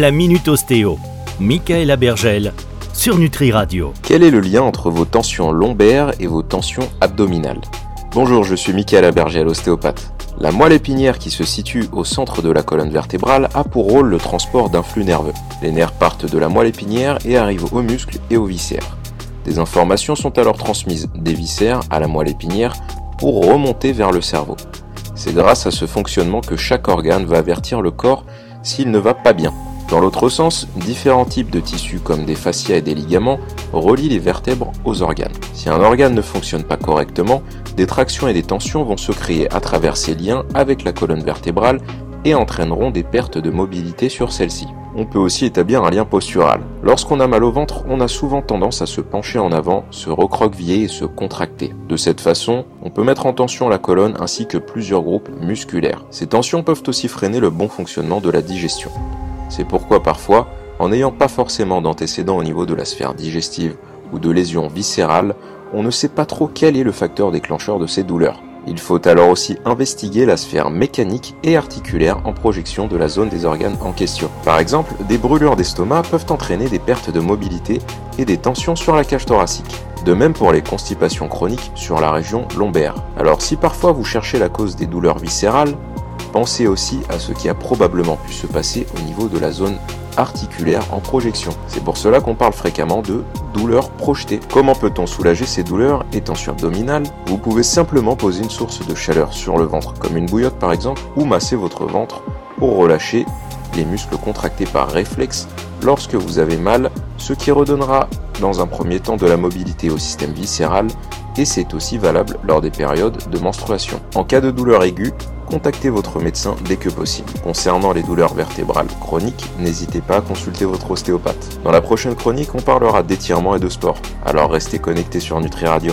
la Minute Ostéo. Michaela Bergel sur Nutri Radio. Quel est le lien entre vos tensions lombaires et vos tensions abdominales Bonjour, je suis Michaela Bergel, ostéopathe. La moelle épinière qui se situe au centre de la colonne vertébrale a pour rôle le transport d'un flux nerveux. Les nerfs partent de la moelle épinière et arrivent aux muscles et aux viscères. Des informations sont alors transmises des viscères à la moelle épinière pour remonter vers le cerveau. C'est grâce à ce fonctionnement que chaque organe va avertir le corps s'il ne va pas bien. Dans l'autre sens, différents types de tissus comme des fascias et des ligaments relient les vertèbres aux organes. Si un organe ne fonctionne pas correctement, des tractions et des tensions vont se créer à travers ces liens avec la colonne vertébrale et entraîneront des pertes de mobilité sur celle-ci. On peut aussi établir un lien postural. Lorsqu'on a mal au ventre, on a souvent tendance à se pencher en avant, se recroqueviller et se contracter. De cette façon, on peut mettre en tension la colonne ainsi que plusieurs groupes musculaires. Ces tensions peuvent aussi freiner le bon fonctionnement de la digestion. C'est pourquoi parfois, en n'ayant pas forcément d'antécédents au niveau de la sphère digestive ou de lésions viscérales, on ne sait pas trop quel est le facteur déclencheur de ces douleurs. Il faut alors aussi investiguer la sphère mécanique et articulaire en projection de la zone des organes en question. Par exemple, des brûlures d'estomac peuvent entraîner des pertes de mobilité et des tensions sur la cage thoracique. De même pour les constipations chroniques sur la région lombaire. Alors si parfois vous cherchez la cause des douleurs viscérales, pensez aussi à ce qui a probablement pu se passer au niveau de la zone articulaire en projection. C'est pour cela qu'on parle fréquemment de douleurs projetées. Comment peut-on soulager ces douleurs? Et tensions abdominales Vous pouvez simplement poser une source de chaleur sur le ventre, comme une bouillotte par exemple, ou masser votre ventre pour relâcher les muscles contractés par réflexe lorsque vous avez mal, ce qui redonnera dans un premier temps de la mobilité au système viscéral et c'est aussi valable lors des périodes de menstruation. En cas de douleur aiguë, contactez votre médecin dès que possible. Concernant les douleurs vertébrales chroniques, n'hésitez pas à consulter votre ostéopathe. Dans la prochaine chronique, on parlera d'étirement et de sport. Alors restez connectés sur Nutri Radio.